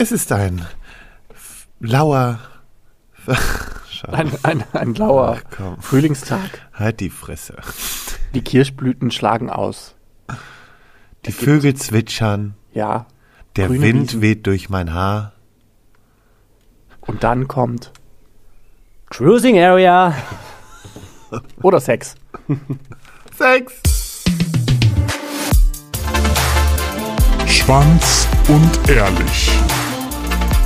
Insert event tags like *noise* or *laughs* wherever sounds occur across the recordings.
Es ist ein lauer. *laughs* Scheiße. Ein, ein, ein lauer Ach, komm. Frühlingstag. Halt die Fresse. Die Kirschblüten schlagen aus. Die Vögel zwitschern. Ja. Der Wind Wiesen. weht durch mein Haar. Und dann kommt. Cruising Area. *laughs* Oder Sex. Sex! Schwanz und ehrlich.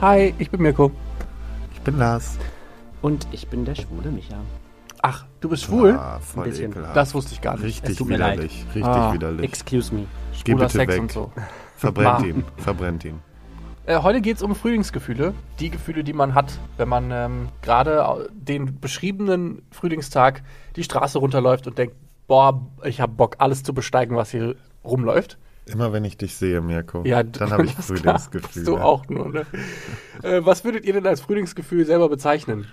Hi, ich bin Mirko. Ich bin Lars. Und ich bin der schwule Micha. Ach, du bist schwul? Ah, voll Ein bisschen. ekelhaft. Das wusste ich gar nicht. Richtig Es tut mir leid. widerlich. Richtig Ah, widerlich. Excuse me. Geh Schwuler bitte Sex weg. und so. *laughs* Verbrennt Ma. ihn. Verbrennt ihn. Äh, heute geht es um Frühlingsgefühle. Die Gefühle, die man hat, wenn man ähm, gerade den beschriebenen Frühlingstag die Straße runterläuft und denkt, boah, ich habe Bock, alles zu besteigen, was hier rumläuft. Immer wenn ich dich sehe, Mirko, Ja, dann habe ich *laughs* Frühlingsgefühle. Du auch nur, ne? äh, was würdet ihr denn als Frühlingsgefühl selber bezeichnen?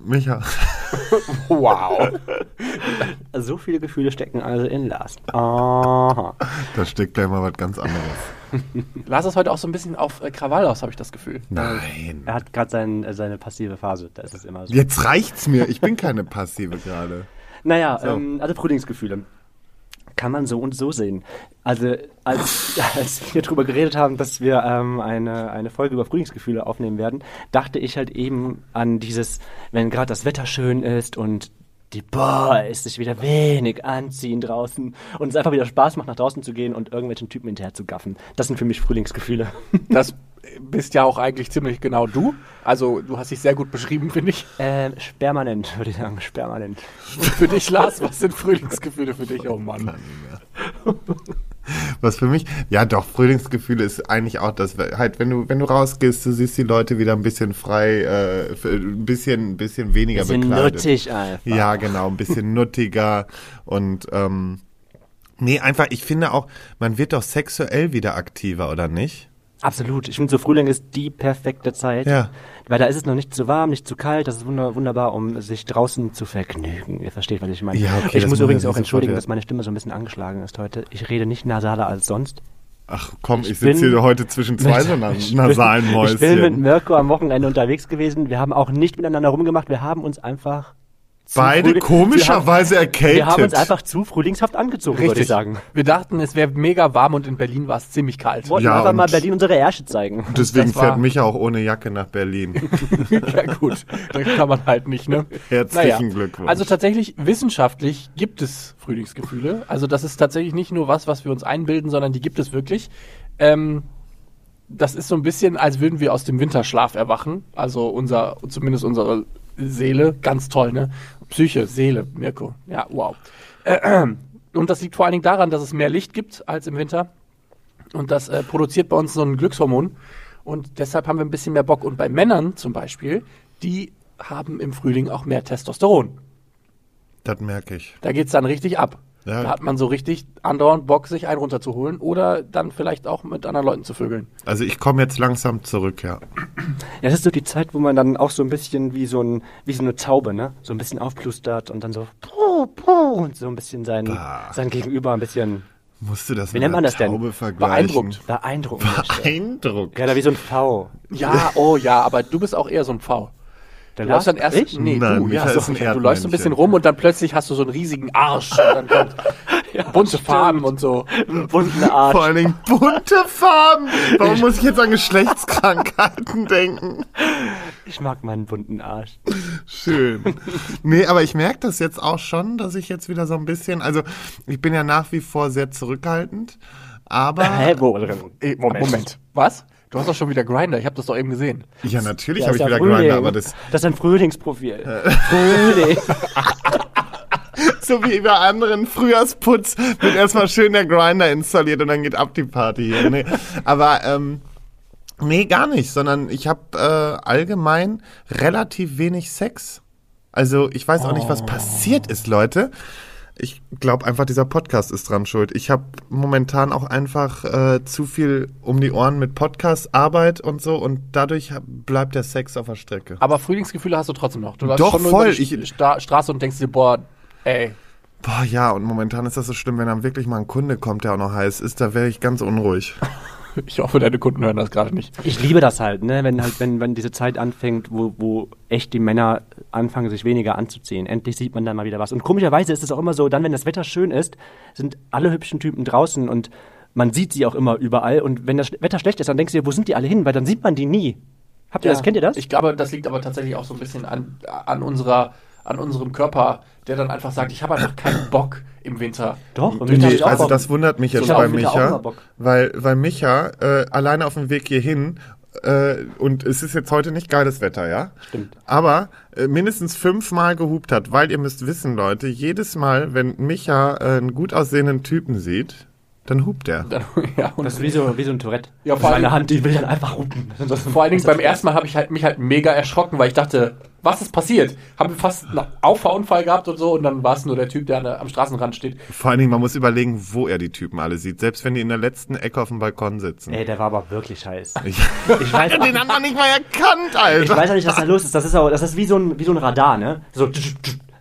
Micha. *laughs* Wow. So viele Gefühle stecken also in Lars. Aha. Da steckt gleich mal was ganz anderes. *laughs* Lars ist heute auch so ein bisschen auf äh, Krawall aus, habe ich das Gefühl. Nein. Er hat gerade sein, äh, seine passive Phase. Da ist es immer so. Jetzt reicht's mir. Ich bin keine Passive gerade. Naja, So. ähm, also Frühlingsgefühle. Kann man so und so sehen. Also, als, *laughs* als wir darüber geredet haben, dass wir ähm, eine, eine Folge über Frühlingsgefühle aufnehmen werden, dachte ich halt eben an dieses, wenn gerade das Wetter schön ist und die Boah, ist sich wieder wenig anziehen draußen und es einfach wieder Spaß macht, nach draußen zu gehen und irgendwelchen Typen hinterher zu gaffen. Das sind für mich Frühlingsgefühle. Das *laughs* bist ja auch eigentlich ziemlich genau du. Also, du hast dich sehr gut beschrieben, finde ich. äh, spermanent, würde ich sagen, spermanent. Und für dich, Lars, was sind Frühlingsgefühle für dich? Oh Mann. Was für mich, ja doch, Frühlingsgefühle ist eigentlich auch das, halt, wenn du, wenn du rausgehst, du siehst die Leute wieder ein bisschen frei, äh, ein bisschen, ein bisschen weniger Bisschen bekleidet. nuttig einfach. Ja, genau, ein bisschen nuttiger und, ähm, nee, einfach, ich finde auch, man wird doch sexuell wieder aktiver, oder nicht? Absolut. Ich finde, so Frühling ist die perfekte Zeit. Ja. Weil da ist es noch nicht zu warm, nicht zu kalt. Das ist wunder wunderbar, um sich draußen zu vergnügen. Ihr versteht, was ich meine. Ja, okay, ich muss übrigens auch entschuldigen, dass meine Stimme so ein bisschen angeschlagen ist heute. Ich rede nicht nasaler als sonst. Ach komm, ich, Ich sitze hier heute zwischen zwei so *laughs* nasalen bin- Ich bin mit Mäuschen. Mirko am Wochenende unterwegs gewesen. Wir haben auch nicht miteinander rumgemacht. Wir haben uns einfach Beide Frühling- komischerweise wir haben, erkältet. wir haben uns einfach zu frühlingshaft angezogen, würde ich sagen. Wir dachten, es wäre mega warm und in Berlin war es ziemlich kalt. Wollten Ja, einfach mal Berlin unsere Ärsche zeigen. *laughs* Deswegen das fährt Micha auch ohne Jacke nach Berlin. *laughs* ja gut, dann kann man halt nicht, ne? Herzlichen Glückwunsch. Also tatsächlich, wissenschaftlich gibt es Frühlingsgefühle. Also das ist tatsächlich nicht nur was, was wir uns einbilden, sondern die gibt es wirklich. Ähm, das ist so ein bisschen, als würden wir aus dem Winterschlaf erwachen. Also unser, zumindest unsere Seele, ganz toll, ne? Psyche, Seele, Mirko. Ja, wow. Äh, und das liegt vor allen Dingen daran, dass es mehr Licht gibt als im Winter. Und das äh, produziert bei uns so ein Glückshormon. Und deshalb haben wir ein bisschen mehr Bock. Und bei Männern zum Beispiel, die haben im Frühling auch mehr Testosteron. das merke ich. Da geht's dann richtig ab. Ja. Da hat man so richtig andauernd Bock, sich einen runterzuholen oder dann vielleicht auch mit anderen Leuten zu vögeln. Also ich komme jetzt langsam zurück, ja. Ja, das ist so die Zeit, wo man dann auch so ein bisschen wie so, ein, wie so eine Taube, ne? So ein bisschen aufplustert und dann so puh, puh, und so ein bisschen sein, Bah. sein Gegenüber ein bisschen Musst du das Wie mit nennt man einer das denn? Taube vergleichen? Beeindruckt. beeindrucken möchte. Beeindruckt. Ja, da wie so ein V. Ja, oh ja, aber du bist auch eher so ein Pfau. Du Der läufst dann erst, Ich? nee, Nein, du, ja, so, ein du läufst so ein bisschen rum und dann plötzlich hast du so einen riesigen Arsch und dann kommt *laughs* bunte Farben und so. Einen bunten Arsch. Vor allen Dingen bunte Farben. Warum muss ich jetzt an Geschlechtskrankheiten *laughs* denken? Ich mag meinen bunten Arsch. Schön. Nee, aber ich merke das jetzt auch schon, dass ich jetzt wieder so ein bisschen, also ich bin ja nach wie vor sehr zurückhaltend, aber *laughs* Hä, wo drin? Eh, Moment. Was? Du hast doch schon wieder Grinder, ich habe das doch eben gesehen. ja, natürlich Ja, habe ich ja wieder Frühling. Grinder, aber das Das ist ein Frühlingsprofil. Frühling. *laughs* so wie bei anderen Frühjahrsputz wird erstmal schön der Grinder installiert und dann geht ab die Party hier. Nee. Aber ähm, Nee, gar nicht, sondern ich habe äh, allgemein relativ wenig Sex. Also ich weiß auch nicht, was passiert ist, Leute. Ich glaube einfach, dieser Podcast ist dran schuld. Ich habe momentan auch einfach äh, zu viel um die Ohren mit Podcast, Arbeit und so und dadurch bleibt der Sex auf der Strecke. Aber Frühlingsgefühle hast du trotzdem noch. Du Doch, schon nur voll. über die Straße und denkst dir, boah, ey, Boah, ja, und momentan ist das so schlimm, wenn dann wirklich mal ein Kunde kommt, der auch noch heiß ist, da wäre ich ganz unruhig. *laughs* *laughs* ich hoffe, deine Kunden hören das gerade nicht. Ich liebe das halt, ne? wenn halt, wenn, wenn diese Zeit anfängt, wo, wo echt die Männer anfangen, sich weniger anzuziehen. Endlich sieht man dann mal wieder was. Und komischerweise ist es auch immer so, dann, wenn das Wetter schön ist, sind alle hübschen Typen draußen und man sieht sie auch immer überall. Und wenn das Wetter schlecht ist, dann denkst du dir, wo sind die alle hin? Weil dann sieht man die nie. Habt ihr das? Kennt ihr das? Ich glaube, das liegt aber tatsächlich auch so ein bisschen an, an unserer an unserem Körper, der dann einfach sagt, ich habe einfach keinen Bock im Winter. Doch, im Winter auch also Bock. das wundert mich jetzt hab bei Micha, weil, weil Micha äh, alleine auf dem Weg hierhin äh, und es ist jetzt heute nicht geiles Wetter, ja? Stimmt. Aber äh, mindestens fünfmal gehupt hat, weil ihr müsst wissen, Leute, jedes Mal, wenn Micha äh, einen gut aussehenden Typen sieht, dann hupt er. Dann, *laughs* ja, und Das ist wie so, wie so ein Tourette. Ja, vor allem- meine Hand, die will dann einfach rupen. Das- *laughs* vor allen Dingen beim ersten Mal habe ich halt, mich halt mega erschrocken, weil ich dachte, was ist passiert? Haben wir fast einen Auffahrunfall gehabt und so und dann war es nur der Typ, der an der, am Straßenrand steht. Vor allen Dingen, man muss überlegen, wo er die Typen alle sieht, selbst wenn die in der letzten Ecke auf dem Balkon sitzen. Ey, der war aber wirklich scheiße. *laughs* Ich, Ich weiß, den haben wir nicht mal erkannt, ich Alter. weiß auch nicht, was da los ist. Das ist, auch, das ist wie, so ein, wie so ein Radar, ne? So,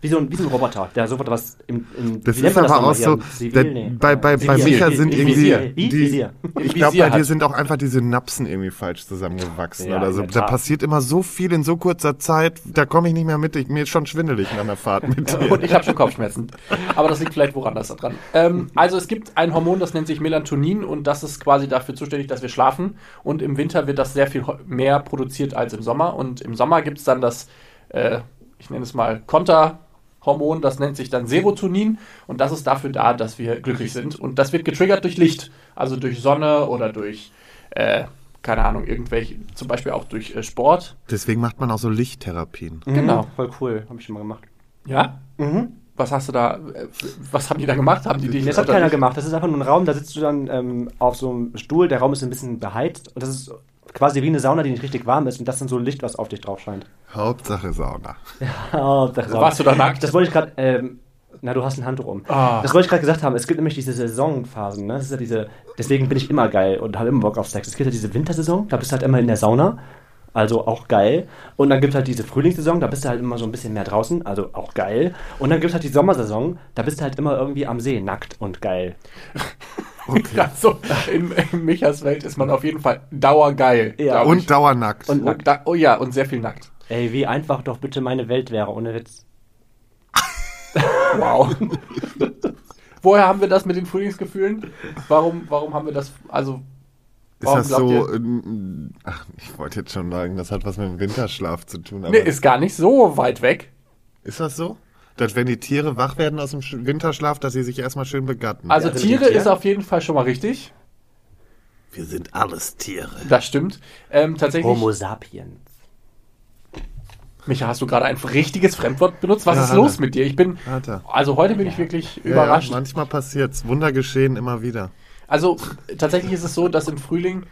wie so ein, wie so ein Roboter, der sofort was im, im Das ist aber auch so, Zivil? der, Nee. bei, bei, bei. Micha Im sind irgendwie, die, Visier. ich glaube, bei dir sind auch einfach die Synapsen irgendwie falsch zusammengewachsen Ja, oder so. Da passiert immer so viel in so kurzer Zeit, da komme ich nicht mehr mit, ich, mir ist schon schwindelig nach einer Fahrt mit *laughs* dir. Und ich habe schon Kopfschmerzen. Aber das liegt vielleicht woran das da dran. Ähm, also es gibt ein Hormon, das nennt sich Melatonin und das ist quasi dafür zuständig, dass wir schlafen. Und im Winter wird das sehr viel mehr produziert als im Sommer. Und im Sommer gibt es dann das, äh, ich nenne es mal Konterhormon, das nennt sich dann Serotonin. Und das ist dafür da, dass wir glücklich sind. Und das wird getriggert durch Licht. Also durch Sonne oder durch, äh, keine Ahnung, irgendwelche, zum Beispiel auch durch äh, Sport. Deswegen macht man auch so Lichttherapien. Genau. Mhm, Voll cool, habe ich schon mal gemacht. Ja? Was hast du da, äh, was haben die da gemacht? Haben die dich Das hat keiner gemacht. Das ist einfach nur ein Raum, da sitzt du dann ähm, auf so einem Stuhl, der Raum ist ein bisschen beheizt und das ist quasi wie eine Sauna, die nicht richtig warm ist und das ist dann so Licht, was auf dich drauf scheint. Hauptsache Sauna. *laughs* Oh, das Warst du da nackt? Das wollte ich gerade, ähm, na, du hast ein Handtuch um. Ah. Das wollte ich gerade gesagt haben. Es gibt nämlich diese Saisonphasen, ne? Das ist ja diese, deswegen bin ich immer geil und habe immer Bock auf Sex. Es gibt ja diese Wintersaison, da bist du halt immer in der Sauna, also auch geil. Und dann gibt es halt diese Frühlingssaison, da bist du halt immer so ein bisschen mehr draußen, also auch geil. Und dann gibt es halt die Sommersaison, da bist du halt immer irgendwie am See, nackt und geil. *laughs* *laughs* Also in, in Michas Welt ist man auf jeden Fall dauergeil. Ja. Und ich. dauernackt. Und und da, oh ja, und sehr viel nackt. Ey, wie einfach doch bitte meine Welt wäre, ohne Witz. *laughs* Wow. Woher haben wir das mit den Frühlingsgefühlen? Warum, warum haben wir das, also, ist warum das glaubt so, ihr? ach, ich wollte jetzt schon sagen, das hat was mit dem Winterschlaf zu tun, aber Nee, ist gar nicht so weit weg. ist das so? Dass wenn die Tiere wach werden aus dem Sch- Winterschlaf, dass sie sich erstmal schön begatten. Also Ja, Tiere ist auf jeden Fall schon mal richtig. wir sind alles Tiere. Das stimmt. Ähm, tatsächlich, Homo sapiens. Micha, hast du gerade ein richtiges Fremdwort benutzt? Was Ja, ist hat los mit dir? Ich bin, Hat er. also heute bin ich wirklich Ja, überrascht. Ja, manchmal passiert's. Wunder geschehen immer wieder. Also tatsächlich ist es so, dass im Frühling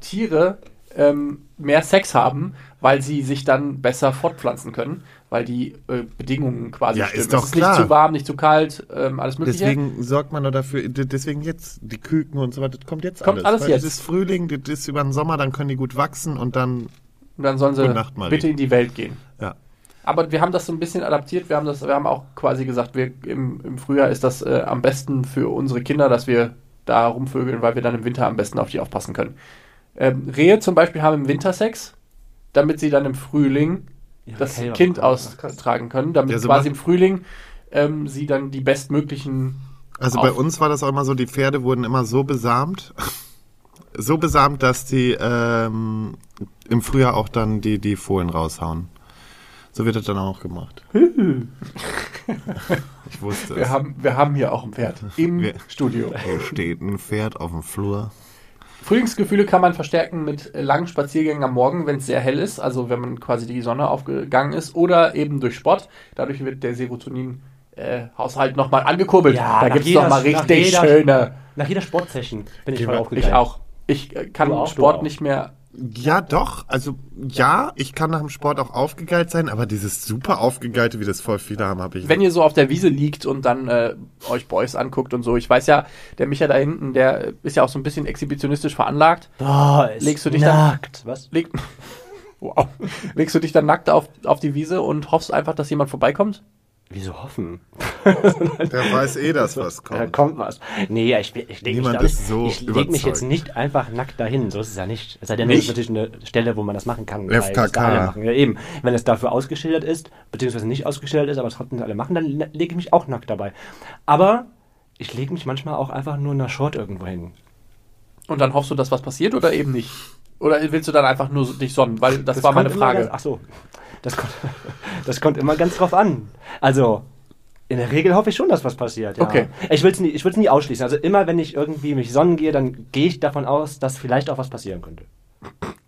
Tiere ähm, mehr Sex haben, weil sie sich dann besser fortpflanzen können, weil die äh, Bedingungen quasi Ja, stimmen. ist doch es ist klar. nicht zu warm, nicht zu kalt, ähm, alles mögliche. Deswegen sorgt man doch dafür, deswegen jetzt die Küken und so weiter, das kommt jetzt Kommt alles. alles Weil jetzt. Es ist Frühling, das ist über den Sommer, dann können die gut wachsen und dann, Und dann sollen sie bitte in die Welt gehen. ja. Aber wir haben das so ein bisschen adaptiert. Wir haben das, wir haben auch quasi gesagt, wir im, im Frühjahr ist das äh, am besten für unsere Kinder, dass wir da rumvögeln, weil wir dann im Winter am besten auf die aufpassen können. Ähm, Rehe zum Beispiel haben im Winter Sex, damit sie dann im Frühling Ihre das Kälber Kind austragen können, damit Ja, so quasi macht- im Frühling ähm, sie dann die bestmöglichen. Also bei uns war das auch immer so, die Pferde wurden immer so besamt, *laughs* so besamt, dass die ähm, im Frühjahr auch dann die, die Fohlen raushauen. So wird das dann auch gemacht. *laughs* ich wusste Wir es. haben, wir haben hier auch ein Pferd im Wir- Studio. Hier steht ein Pferd auf dem Flur. Frühlingsgefühle kann man verstärken mit äh, langen Spaziergängen am Morgen, wenn es sehr hell ist, also wenn man quasi die Sonne aufgegangen ist, oder eben durch Sport. Dadurch wird der Serotonin-Haushalt nochmal angekurbelt. Ja, da nach gibt es jeder- nochmal nach richtig jeder- schöne. Nach jeder Sportsession bin ich voll aufgegangen. Ich auch. Ich äh, kann auch, Sport auch. nicht mehr Ja, doch. Also ja, ich kann nach dem Sport auch aufgegeilt sein, aber dieses super aufgegeilte, wie das voll viele haben, habe ich. Wenn ihr so auf der Wiese liegt und dann äh, euch Boys anguckt und so, ich weiß ja, der Micha da hinten, der ist ja auch so ein bisschen exhibitionistisch veranlagt. Ist Legst du dich nackt. Was? Leg, *laughs* wow. Legst du dich dann nackt auf, auf die Wiese und hoffst einfach, dass jemand vorbeikommt? Wieso hoffen? *laughs* Der weiß eh, dass was Da kommt. kommt was. Nee, ich, ich lege mich, nicht, so ich leg mich jetzt nicht einfach nackt dahin. So ist es ja nicht. Es sei denn, Nicht? das ist natürlich eine Stelle, wo man das machen kann. FKK. machen. Ja, eben. Wenn es dafür ausgeschildert ist, beziehungsweise nicht ausgeschildert ist, aber es trotzdem alle machen, dann lege ich mich auch nackt dabei. Aber ich lege mich manchmal auch einfach nur in einer Short irgendwo hin. Und dann hoffst du, dass was passiert oder eben nicht? Oder willst du dann einfach nur dich sonnen? Weil das, Das war meine kommt Frage. Ganz, ach so. Das kommt, *laughs* das kommt immer ganz drauf an. Also, in der Regel hoffe ich schon, dass was passiert. Ja. Okay. Ich will es nie, ich nie ausschließen. Also, immer wenn ich irgendwie mich sonnen gehe, dann gehe ich davon aus, dass vielleicht auch was passieren könnte.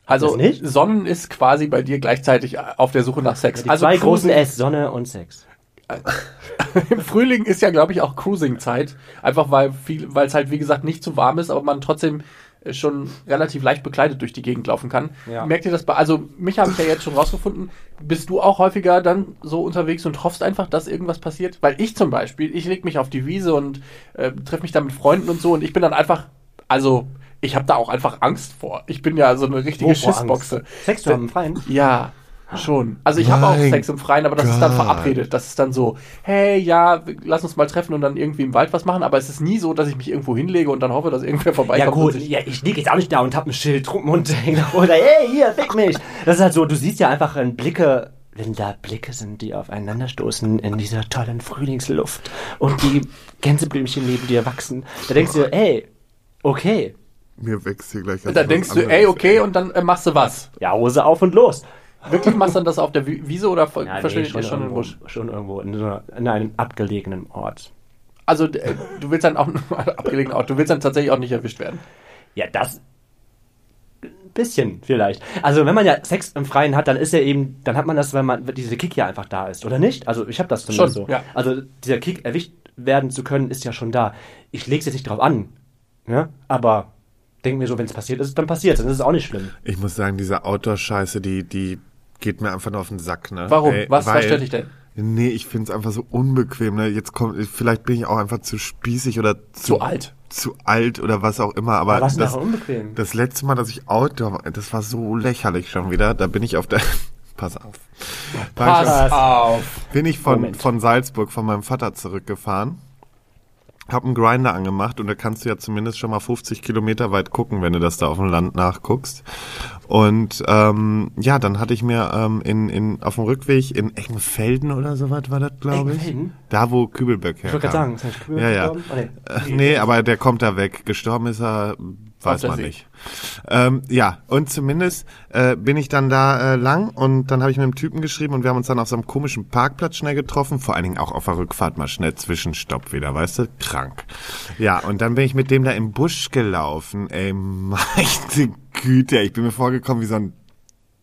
Also? Sonnen ist quasi bei dir gleichzeitig auf der Suche nach Sex. Die also zwei Cruising- großen S, Sonne und Sex. *laughs* Im Frühling ist ja, glaube ich, auch Cruising-Zeit. Einfach weil viel, weil es halt, wie gesagt, nicht zu warm ist, aber man trotzdem schon relativ leicht bekleidet durch die Gegend laufen kann. Ja. Merkt ihr das bei, also mich habe ich ja jetzt schon rausgefunden, bist du auch häufiger dann so unterwegs und hoffst einfach, dass irgendwas passiert? Weil ich zum Beispiel, ich leg mich auf die Wiese und äh, treffe mich da mit Freunden und so und ich bin dann einfach, also ich habe da auch einfach Angst vor. Ich bin ja so eine richtige Wovor Schissboxe. Angst? Sex zu haben im Freien? Ja, schon. Also ich habe auch Sex im Freien, aber das ist dann verabredet. Das ist dann so, hey, ja, lass uns mal treffen und dann irgendwie im Wald was machen. Aber es ist nie so, dass ich mich irgendwo hinlege und dann hoffe, dass irgendwer vorbeikommt. Ja gut, ja, ich liege jetzt auch nicht da und hab ein Schild drum und oder hey, hier, fick mich. Das ist halt so, du siehst ja einfach in Blicke, wenn da Blicke sind, die aufeinander stoßen in dieser tollen Frühlingsluft und die Gänseblümchen neben dir wachsen, da denkst du, ey, okay, Mir wächst hier gleich. Und dann denkst du, ey, okay, und dann äh, machst du was. ja, Hose auf und los. Wirklich machst du dann das auf der Wi- Wiese oder ver- Ja, verschwindet ihr schon im irgendwo, Busch? schon irgendwo in, so einer, in einem abgelegenen Ort. Also äh, du willst dann auch *laughs* abgelegen auch, du willst dann tatsächlich auch nicht erwischt werden. Ja, das ein bisschen vielleicht. Also wenn man ja Sex im Freien hat, dann ist ja eben, dann hat man das, weil man diese Kick ja einfach da ist, oder nicht? Also ich habe das zumindest Schon, so. ja. Also dieser Kick erwischt werden zu können, ist ja schon da. Ich lege es jetzt nicht drauf an, ne? Aber denk mir so, wenn es passiert ist, dann passiert dann ist es auch nicht schlimm. Ich muss sagen, diese Outdoor-Scheiße, die, die geht mir einfach nur auf den Sack, ne? Warum? Ey, was, was weil- stört dich denn? Nee, ich find's einfach so unbequem. Ne? Jetzt kommt, vielleicht bin ich auch einfach zu spießig oder zu, Zu alt. zu alt oder was auch immer. Aber, Aber was das, unbequem? das letzte Mal, dass ich Outdoor, war, das war so lächerlich schon wieder. Da bin ich auf der, *laughs* pass auf. War ich Pass auf. bin ich von, Moment. von Salzburg von meinem Vater zurückgefahren. Hab einen Grinder angemacht und da kannst du ja zumindest schon mal 50 Kilometer weit gucken, wenn du das da auf dem Land nachguckst. Und ähm, ja, dann hatte ich mir ähm, in, in, auf dem Rückweg in Eckenfelden oder sowas war das, glaube ich. Da, wo Kübelböck Ich wollte gerade herkam. sagen, ist nicht cool Ja, ja. gestorben? Oh, nee. Äh, nee, aber der kommt da weg. Gestorben ist er, weiß man nicht. Ähm, ja, und zumindest äh, bin ich dann da äh, lang und dann habe ich mit dem Typen geschrieben und wir haben uns dann auf so einem komischen Parkplatz schnell getroffen. Vor allen Dingen auch auf der Rückfahrt mal schnell Zwischenstopp wieder, weißt du? Krank. Ja, und dann bin ich mit dem da im Busch gelaufen. Ey, *laughs* meine Güte, ich bin mir vorgekommen wie so ein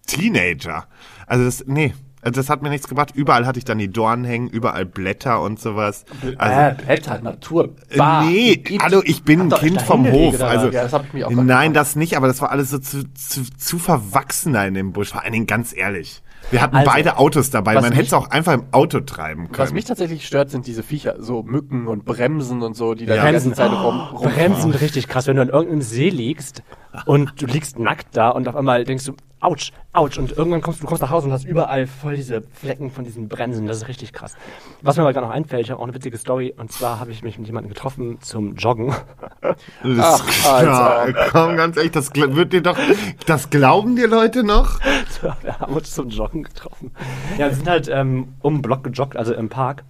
Teenager. Also das, nee, also das hat mir nichts gebracht. Überall hatte ich dann die Dornen hängen, überall Blätter und sowas. Also, äh, Blätter, Natur, Bar, nee, hallo, ich bin ein Kind vom Hof. Also, was? Ja, das hab ich mich auch nein, das nicht, aber das war alles so zu, zu, zu verwachsen da in dem Busch. Vor allen Dingen ganz ehrlich. Wir hatten Also, beide Autos dabei. Man hätte es auch einfach im Auto treiben können. Was mich tatsächlich stört, sind diese Viecher, so Mücken und Bremsen und so, die da Ja. die ganze Zeit rum, rum Bremsen richtig krass, wenn du an irgendeinem See liegst und du liegst nackt da und auf einmal denkst du, ouch, ouch, und irgendwann kommst du kommst nach Hause und hast überall voll diese Flecken von diesen Bremsen, das ist richtig krass. Was mir aber gerade noch einfällt, ich habe auch eine witzige Story, und zwar habe ich mich mit jemandem getroffen zum Joggen. *laughs* Ach, Alter. ja, komm, ganz ehrlich, das wird dir doch, das glauben dir Leute noch? *laughs* wir haben uns zum Joggen getroffen. Ja, wir sind halt ähm, um den Block gejoggt, also im Park.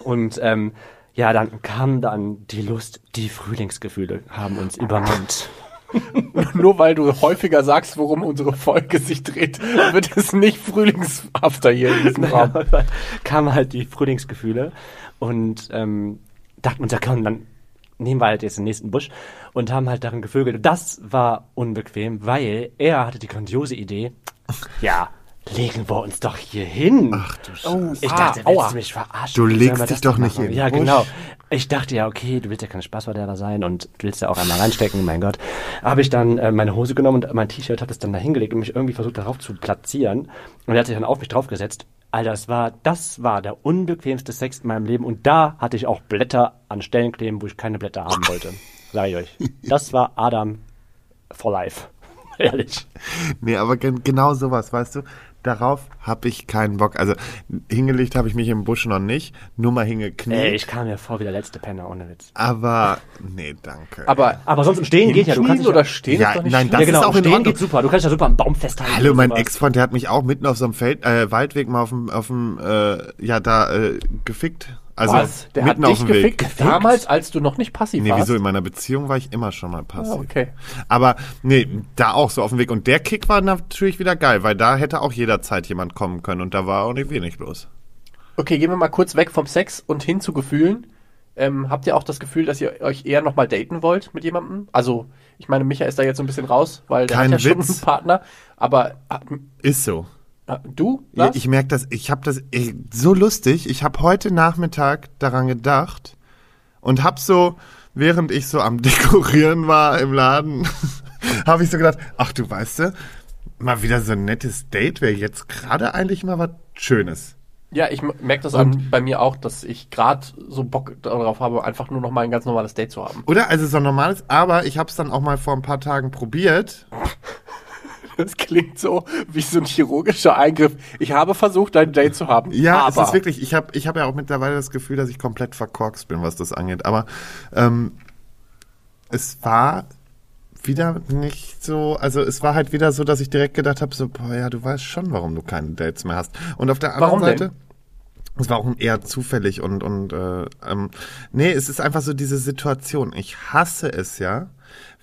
Und ähm, ja, dann kam dann die Lust, die Frühlingsgefühle haben uns übermannt. *laughs* Nur weil du häufiger sagst, worum unsere Folge sich dreht, wird es nicht frühlingshafter hier in diesem Raum. *laughs* Ja, kamen halt die Frühlingsgefühle und ähm, dachten uns, ja komm, dann nehmen wir halt jetzt den nächsten Busch und haben halt darin gevögelt. Das war unbequem, weil er hatte die grandiose Idee, ja, legen wir uns doch hier hin. Ach du Scheiße. Oh, Ich ah, dachte, willst aua. du mich verarschen? Du legst dich doch nicht machen? in den Ja, Busch. genau. Ich dachte ja, okay, du willst ja kein Spaßverderber sein und du willst ja auch einmal reinstecken, mein Gott. Habe ich dann äh, meine Hose genommen und mein T-Shirt, habe es dann da hingelegt und mich irgendwie versucht darauf zu platzieren. Und er hat sich dann auf mich draufgesetzt. Alter, das war, das war der unbequemste Sex in meinem Leben. Und da hatte ich auch Blätter an Stellen kleben, wo ich keine Blätter haben wollte. Sag ich euch. Das war Adam for life. *laughs* Ehrlich. Nee, aber gen genau sowas, weißt du? Darauf habe ich keinen Bock. Also hingelegt habe ich mich im Busch noch nicht, nur mal hingekniet. Ey, ich kam mir vor wie der letzte Penner, ohne Witz. aber nee, danke. Aber Aber sonst im Stehen geht ja. Du kannst oder ja, stehen Ja, ist doch nicht nein, das ja, genau, ist auch in Stehen Ordnung. geht super. Du kannst ja super am Baum festhalten. Hallo, mein. Ex-Freund, der hat mich auch mitten auf so einem Feld, äh, Waldweg mal auf dem, auf dem, äh, ja, da äh, gefickt. Also Was? Der hat auf dich Weg. gefickt, damals, als du noch nicht passiv Nee, warst? wieso? In meiner Beziehung war ich immer schon mal passiv. Ah, okay. Aber nee, da auch so auf dem Weg. Und der Kick war natürlich wieder geil, weil da hätte auch jederzeit jemand kommen können und da war auch nicht wenig los. Okay, gehen wir mal kurz weg vom Sex und hin zu Gefühlen. Ähm, habt ihr auch das Gefühl, dass ihr euch eher nochmal daten wollt mit jemandem? Also, ich meine, Micha ist da jetzt so ein bisschen raus, weil der Kein hat ja schon Witz. einen Partner. Aber ah, Ist so. Ah, du, Ja, Lars? ich merke das, ich habe das ey, so lustig. Ich habe heute Nachmittag daran gedacht und habe so, während ich so am *laughs* Dekorieren war im Laden, *laughs* habe ich so gedacht, ach du weißt du, mal wieder so ein nettes Date wäre jetzt gerade eigentlich mal was Schönes. ja, ich merke das an, bei mir auch, dass ich gerade so Bock darauf habe, einfach nur nochmal ein ganz normales Date zu haben. Oder? Also so ein normales, aber ich habe es dann auch mal vor ein paar Tagen probiert. Das klingt so wie so ein chirurgischer Eingriff. Ich habe versucht, ein Date zu haben. Ja, aber es ist wirklich, ich habe ich hab ja auch mittlerweile das Gefühl, dass ich komplett verkorkst bin, was das angeht. Aber ähm, es war wieder nicht so, also es war halt wieder so, dass ich direkt gedacht habe, so, boah, ja, du weißt schon, warum du keine Dates mehr hast. Und auf der anderen Warum denn? Seite, es war auch eher zufällig und, und äh, ähm, nee, es ist einfach so diese Situation. Ich hasse es ja,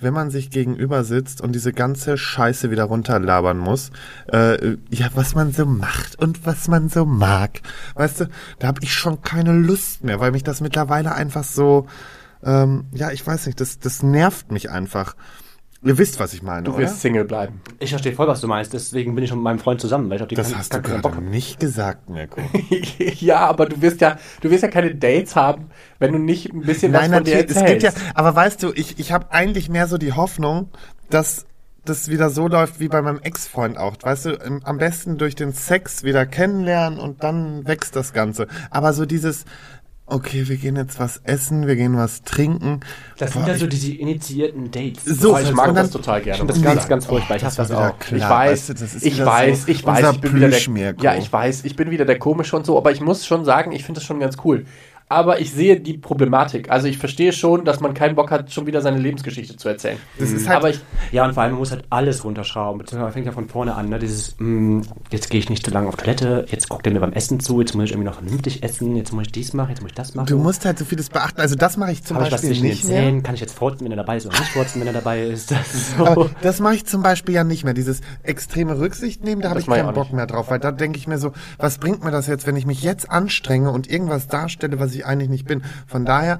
wenn man sich gegenüber sitzt und diese ganze Scheiße wieder runterlabern muss, äh, ja, was man so macht und was man so mag. Weißt du, da habe ich schon keine Lust mehr, weil mich das mittlerweile einfach so, ähm, ja, ich weiß nicht, das, das nervt mich einfach. Ihr wisst, was ich meine, du oder? wirst Single bleiben. Ich verstehe voll, was du meinst. Deswegen bin ich schon mit meinem Freund zusammen, weil ich auf die Das keinen- hast du keinen Bock gerade nicht gesagt, Mirko. *laughs* ja, aber du wirst ja, du wirst ja keine Dates haben, wenn du nicht ein bisschen was Nein, von dir natürlich, es gibt erzählst. ja, aber weißt du, ich, ich habe eigentlich mehr so die Hoffnung, dass das wieder so läuft wie bei meinem Ex-Freund auch. Weißt du, im- am besten durch den Sex wieder kennenlernen und dann wächst das Ganze. Aber so dieses, okay, wir gehen jetzt was essen, wir gehen was trinken. Das sind Boah, ja so ich- diese initiierten Dates. So, Boah, ich mag das total Ich gerne. finde das ich ganz, ganz furchtbar. Ich hasse das, auch. klar. ich weiß, weißt du, das ist ich weiß, so ich weiß, ich bin wieder der, ja, ich weiß, ich bin wieder der komische und so, aber ich muss schon sagen, ich finde das schon ganz cool. Aber ich sehe die Problematik. Also ich verstehe schon, dass man keinen Bock hat, schon wieder seine Lebensgeschichte zu erzählen. Das ist halt- aber ich, Ja, und vor allem, man muss halt alles runterschrauben. Beziehungsweise man fängt ja von vorne an. Ne? Dieses, mh, jetzt gehe ich nicht zu lange auf Toilette, jetzt guckt er mir beim Essen zu, jetzt muss ich irgendwie noch vernünftig essen, jetzt muss ich dies machen, jetzt muss ich das machen. Du musst halt so vieles beachten. Also das mache ich zum ich was Beispiel zwischen den nicht mehr. Kann ich jetzt furzen, wenn er dabei ist oder nicht furzen, wenn er dabei ist? *laughs* Das so. Das mache ich zum Beispiel ja nicht mehr. Dieses extreme Rücksicht nehmen, da habe ich ich keinen Bock nicht. mehr drauf, weil da denke ich mir so, was bringt mir das jetzt, wenn ich mich jetzt anstrenge und irgendwas darstelle, was ich eigentlich nicht bin. Von daher,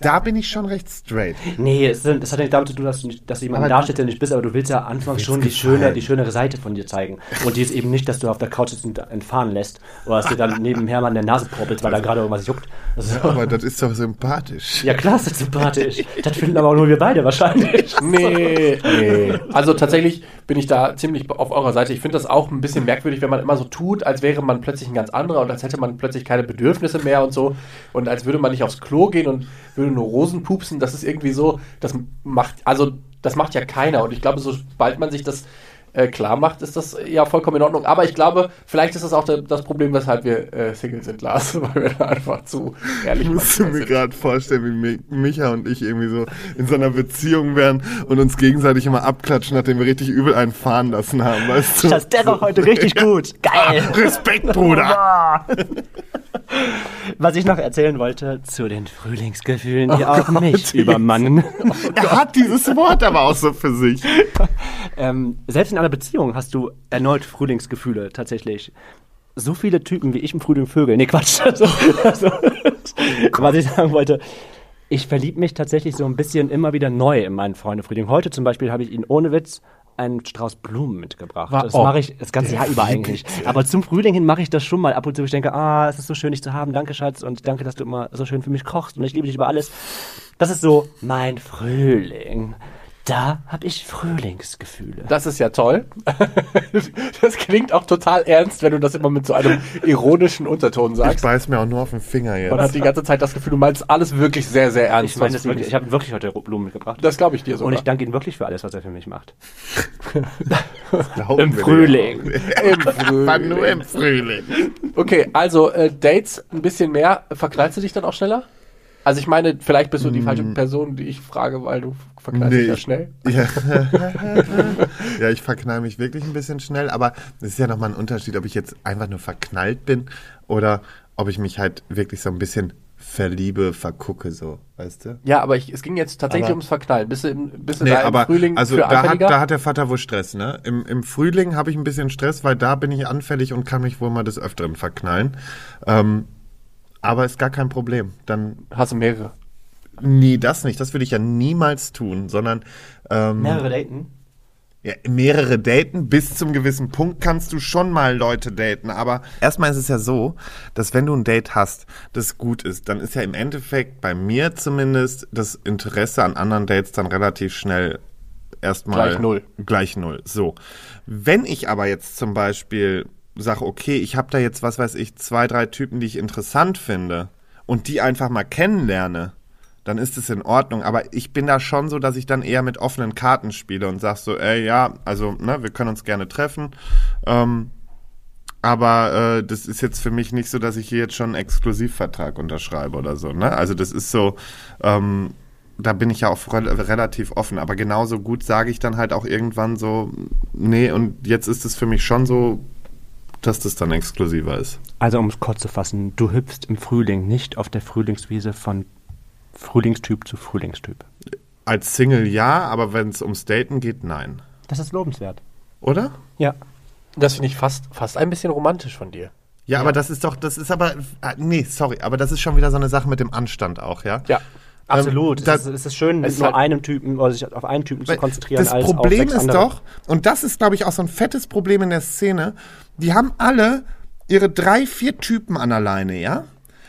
da bin ich schon recht straight. Nee, es, sind, es hat ja nicht damit zu tun, dass du, nicht, dass du jemanden Aber- darstellst, der du nicht bist, aber du willst ja anfangs schon die, schöne, die schönere Seite von dir zeigen. Und die ist eben nicht, dass du auf der Couch sitzt und entfahren lässt oder dass dir dann nebenher mal in der Nase proppelt, weil da gerade irgendwas juckt. Also, Aber das ist doch sympathisch. ja klar, ist das sympathisch. Das finden aber auch nur wir beide wahrscheinlich. nee, nee. Also tatsächlich bin ich da ziemlich auf eurer Seite. Ich finde das auch ein bisschen merkwürdig, wenn man immer so tut, als wäre man plötzlich ein ganz anderer und als hätte man plötzlich keine Bedürfnisse mehr und so. Und als würde man nicht aufs Klo gehen und würde nur Rosen pupsen. Das ist irgendwie so, das macht, also das macht ja keiner. Und ich glaube, sobald man sich das äh, klar macht, ist das ja vollkommen in Ordnung. Aber ich glaube, vielleicht ist das auch der, das Problem, weshalb wir äh, Single sind, Lars, *laughs* weil wir da einfach zu ehrlich Ich musste mir sind. gerade vorstellen, wie Mi- Micha und ich irgendwie so in so einer Beziehung wären und uns gegenseitig immer abklatschen, nachdem wir richtig übel einen fahren lassen haben, weißt du? Das der doch heute richtig gut. Geil. *laughs* Respekt, Bruder! *laughs* Was ich noch erzählen wollte zu den Frühlingsgefühlen, die auch mich übermannen. Er hat dieses Wort aber auch so für sich. Ähm, selbst in einer Beziehung hast du erneut Frühlingsgefühle, tatsächlich. So viele Typen wie ich im Frühling Vögel. Nee, Quatsch. *laughs* Also, also, was ich sagen wollte, ich verliebe mich tatsächlich so ein bisschen immer wieder neu in meinen Freunde Frühling. Heute zum Beispiel habe ich ihn ohne Witz einen Strauß Blumen mitgebracht. War- das oh, mache ich das ganze Jahr über eigentlich. Aber zum Frühling hin mache ich das schon mal ab und zu. Ich denke, ah, es ist so schön, dich zu haben. Danke, Schatz. Und danke, dass du immer so schön für mich kochst. Und ich liebe dich über alles. Das ist so mein Frühling. Da habe ich Frühlingsgefühle. Das ist ja toll. *laughs* Das klingt auch total ernst, wenn du das immer mit so einem ironischen Unterton Ich sagst. beiß mir auch nur auf den Finger Man hat jetzt. die ganze Zeit das Gefühl, du meinst alles wirklich sehr, sehr ernst. Ich meine, das wirklich, ich habe wirklich heute Blumen mitgebracht. Das glaube ich dir sogar. und ich danke ihm wirklich für alles, was er für mich macht. *laughs* Im. Frühling. Im Aber nur im Frühling. Okay, also äh, Dates ein bisschen mehr. Verknallst du dich dann auch schneller? Also ich meine, vielleicht bist du die falsche Person, die ich frage, weil du verknallst dich ja ich- schnell. *laughs* Ja. *laughs* ja, ich verknall mich wirklich ein bisschen schnell, aber es ist ja nochmal ein Unterschied, ob ich jetzt einfach nur verknallt bin oder ob ich mich halt wirklich so ein bisschen verliebe, vergucke, so, weißt du? Ja, aber ich, es ging jetzt tatsächlich Aber- ums Verknallen. Bist du, im, bist du Nee, da im aber Frühling also da hat, da hat der Vater wohl Stress, ne? Im, im Frühling habe ich ein bisschen Stress, weil da bin ich anfällig und kann mich wohl mal des Öfteren verknallen. Ähm, aber ist gar kein Problem. Dann, Hast du mehrere? nee, das nicht. Das würde ich ja niemals tun, sondern ähm, Mehrere Daten? ja, mehrere daten. Bis zum gewissen Punkt kannst du schon mal Leute daten. Aber erstmal ist es ja so, dass wenn du ein Date hast, das gut ist, dann ist ja im Endeffekt bei mir zumindest das Interesse an anderen Dates dann relativ schnell erstmal Gleich null. Gleich null. So. Wenn ich aber jetzt zum Beispiel sage, okay, ich habe da jetzt, was weiß ich, zwei, drei Typen, die ich interessant finde und die einfach mal kennenlerne, dann ist es in Ordnung. Aber ich bin da schon so, dass ich dann eher mit offenen Karten spiele und sag so, ey, ja, also, ne, wir können uns gerne treffen. Ähm, aber äh, das ist jetzt für mich nicht so, dass ich hier jetzt schon einen Exklusivvertrag unterschreibe oder so. Ne? Also das ist so, ähm, da bin ich ja auch re relativ offen. Aber genauso gut sage ich dann halt auch irgendwann so, nee, und jetzt ist es für mich schon so, dass das dann exklusiver ist. Also um es kurz zu fassen, du hüpfst im Frühling nicht auf der Frühlingswiese von Frühlingstyp zu Frühlingstyp. Als Single ja, aber wenn es ums Daten geht, nein. Das ist lobenswert. Oder? Ja. Das finde ich fast, fast ein bisschen romantisch von dir. Ja, aber das ist doch, das ist aber, ah, nee, sorry, aber das ist schon wieder so eine Sache mit dem Anstand auch, ja? Ja. Absolut. Ähm, da- es, ist, es ist schön, Es ist nur halt- einem Typen oder sich auf einen Typen zu konzentrieren das als Problem ist andere. doch, und das ist, glaube ich, auch so ein fettes Problem in der Szene, die haben alle ihre drei, vier Typen an alleine, ja?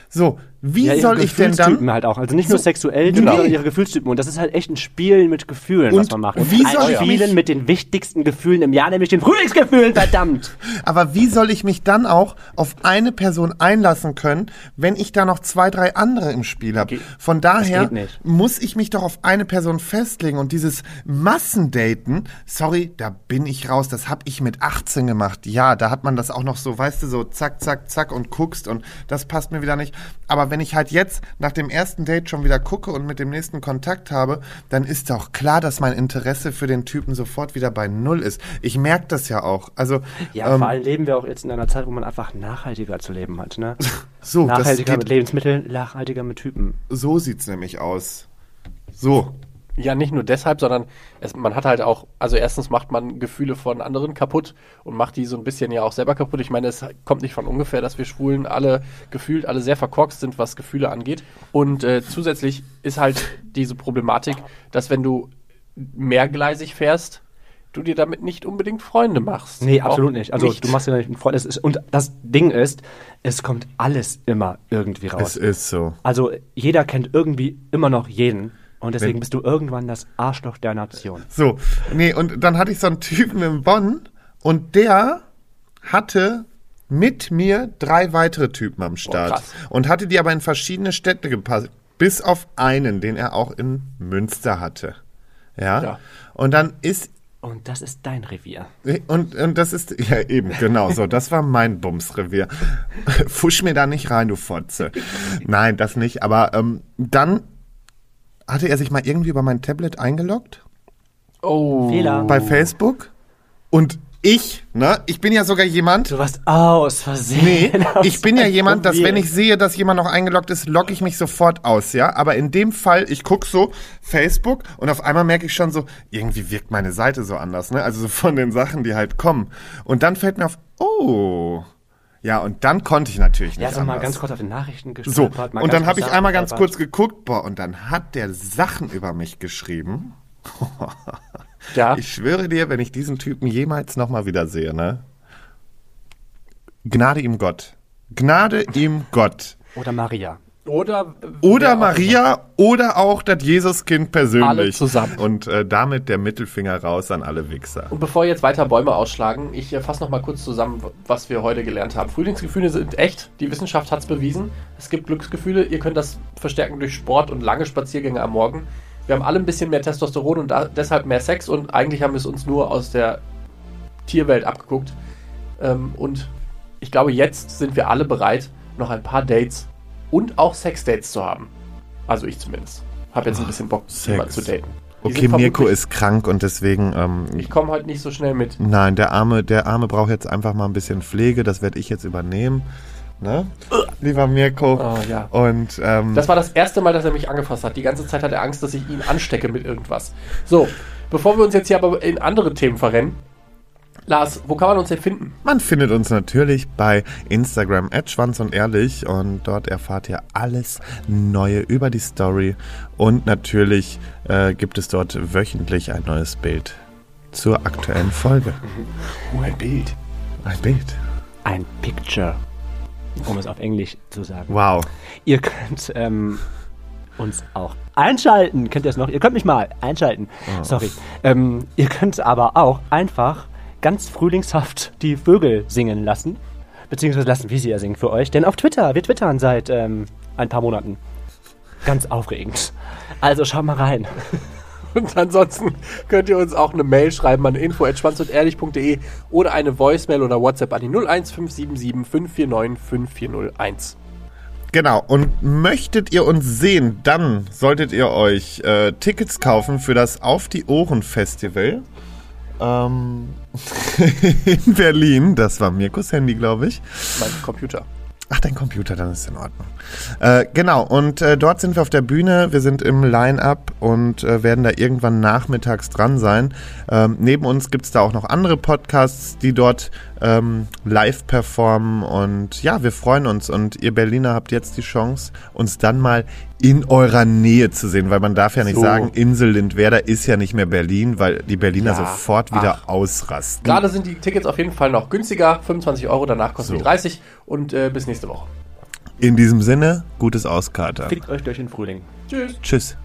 So, wie ja, soll ich denn Gefühlstypen dann. halt auch. Also nicht nur sexuell, genau. sondern ihre Gefühlstypen. Und das ist halt echt ein Spiel mit Gefühlen, was Und man macht. wie ein soll ich Spielen mit den wichtigsten Gefühlen im Jahr, nämlich den Frühlingsgefühlen, verdammt! *laughs* Aber wie soll ich mich dann auch auf eine Person einlassen können, wenn ich da noch zwei, drei andere im Spiel habe? Von daher muss ich mich doch auf eine Person festlegen und dieses Massendaten, sorry, da bin ich raus, das habe ich mit 18 gemacht. Ja, da hat man das auch noch so, weißt du, so zack, zack, zack und guckst und das passt mir wieder nicht. Aber wenn ich halt jetzt nach dem ersten Date schon wieder gucke und mit dem nächsten Kontakt habe, dann ist doch klar, dass mein Interesse für den Typen sofort wieder bei Null ist. Ich merke das ja auch. Also, Ja, ähm, vor allem leben wir auch jetzt in einer Zeit, wo man einfach nachhaltiger zu leben hat. Ne? *laughs* so, nachhaltiger mit Lebensmitteln, nachhaltiger mit Typen. So sieht's nämlich aus. So. Ja, nicht nur deshalb, sondern es, man hat halt auch, also erstens macht man Gefühle von anderen kaputt und macht die so ein bisschen ja auch selber kaputt. Ich meine, es kommt nicht von ungefähr, dass wir Schwulen alle gefühlt alle sehr verkorkst sind, was Gefühle angeht. Und äh, zusätzlich ist halt diese Problematik, dass wenn du mehrgleisig fährst, du dir damit nicht unbedingt Freunde machst. Nee, absolut nicht. Also du machst ja nicht einen Freund. Es ist, und das Ding ist, es kommt alles immer irgendwie Es raus. ist so. Also jeder kennt irgendwie immer noch jeden. Und deswegen Wenn- bist du irgendwann das Arschloch der Nation. So. Nee, und dann hatte ich so einen Typen in Bonn und der hatte mit mir drei weitere Typen am Start. krass. und hatte die aber in verschiedene Städte gepasst. Bis auf einen, den er auch in Münster hatte. Ja. Ja. Und dann ist Und das ist dein Revier. Und, und das ist, *laughs* ja eben, genau so, das war mein Bumsrevier. *laughs* Fusch mir da nicht rein, du Fotze. *laughs* Nein, das nicht, aber ähm, dann hatte er sich mal irgendwie über mein Tablet eingeloggt Oh. Fehler. bei Facebook und ich, ne, ich bin ja sogar jemand, Du warst aus Versehen. Nee, *laughs* ich bin ja jemand, dass wenn ich sehe, dass jemand noch eingeloggt ist, logge ich mich sofort aus, ja. Aber in dem Fall, ich guck so Facebook und auf einmal merke ich schon so, irgendwie wirkt meine Seite so anders, ne? Also so von den Sachen, die halt kommen. Und dann fällt mir auf, oh. Ja, und dann konnte ich natürlich nicht Ja, so mal anders. ganz kurz auf den Nachrichten So, mal und dann habe ich einmal ganz kurz geguckt, boah, und dann hat der Sachen über mich geschrieben. Ja, *laughs* Ich schwöre dir, wenn ich diesen Typen jemals nochmal wieder sehe, ne? Gnade ihm Gott. Gnade ihm Gott. Oder Maria. Oder Oder Maria oder auch das Jesuskind persönlich. Alle zusammen. Und äh, damit der Mittelfinger raus an alle Wichser. Und bevor wir jetzt weiter Bäume ausschlagen, ich äh, fasse noch mal kurz zusammen, was wir heute gelernt haben. Frühlingsgefühle sind echt. Die Wissenschaft hat es bewiesen. Es gibt Glücksgefühle. Ihr könnt das verstärken durch Sport und lange Spaziergänge am Morgen. Wir haben alle ein bisschen mehr Testosteron und da, deshalb mehr Sex. Und eigentlich haben wir es uns nur aus der Tierwelt abgeguckt. Ähm, und ich glaube, jetzt sind wir alle bereit, noch ein paar Dates und auch Sexdates zu haben. Also ich zumindest. Habe jetzt ein bisschen Bock, jemanden zu daten. Die Okay, Mirko ist krank und deswegen. Ähm, Ich komme heute nicht so schnell mit. nein, der Arme, der Arme braucht jetzt einfach mal ein bisschen Pflege. Das werde ich jetzt übernehmen. Ne? Lieber Mirko. Oh, ja. Und ähm, Das war das erste Mal, dass er mich angefasst hat. Die ganze Zeit hat er Angst, dass ich ihn anstecke mit irgendwas. So, bevor wir uns jetzt hier aber in andere Themen verrennen. Lars, wo kann man uns denn finden? Man findet uns natürlich bei Instagram Schwanz und Ehrlich und dort erfahrt ihr alles Neue über die Story und natürlich äh, gibt es dort wöchentlich ein neues Bild zur aktuellen Folge. Oh, ein Bild. Ein Bild. Ein Picture. Um es auf Englisch zu sagen. Wow. Ihr könnt ähm, uns auch einschalten. Kennt ihr es noch? Ihr könnt mich mal einschalten. Sorry. Ähm, ihr könnt aber auch einfach ganz frühlingshaft die Vögel singen lassen. Beziehungsweise lassen, wie sie ja singen für euch. Denn auf Twitter, wir twittern seit ähm, ein paar Monaten. Ganz aufregend. Also schaut mal rein. *laughs* Und ansonsten könnt ihr uns auch eine Mail schreiben an info.schwanzundehrlich.de oder eine Voicemail oder WhatsApp an die 01577 549 5401. Genau, und möchtet ihr uns sehen, dann solltet ihr euch äh, Tickets kaufen für das Auf die Ohren Festival. Ähm, *laughs* in Berlin. Das war Mirkus Handy, glaube ich. Mein Computer. Ach, dein Computer, dann ist in Ordnung. Äh, genau, und äh, dort sind wir auf der Bühne, wir sind im Line-Up und äh, werden da irgendwann nachmittags dran sein. Ähm, neben uns gibt's da auch noch andere Podcasts, die dort ähm, live performen und ja, wir freuen uns und ihr Berliner habt jetzt die Chance, uns dann mal in eurer Nähe zu sehen, weil man darf ja nicht So. sagen, Insel Lindwerder ist ja nicht mehr Berlin, weil die Berliner Ja, sofort wieder ausrasten. Gerade sind die Tickets auf jeden Fall noch günstiger. 25 Euro, danach kosten So. die 30. Und äh, bis nächste Woche. In diesem Sinne, gutes Auskater. Fickt euch durch den Frühling. Tschüss. Tschüss.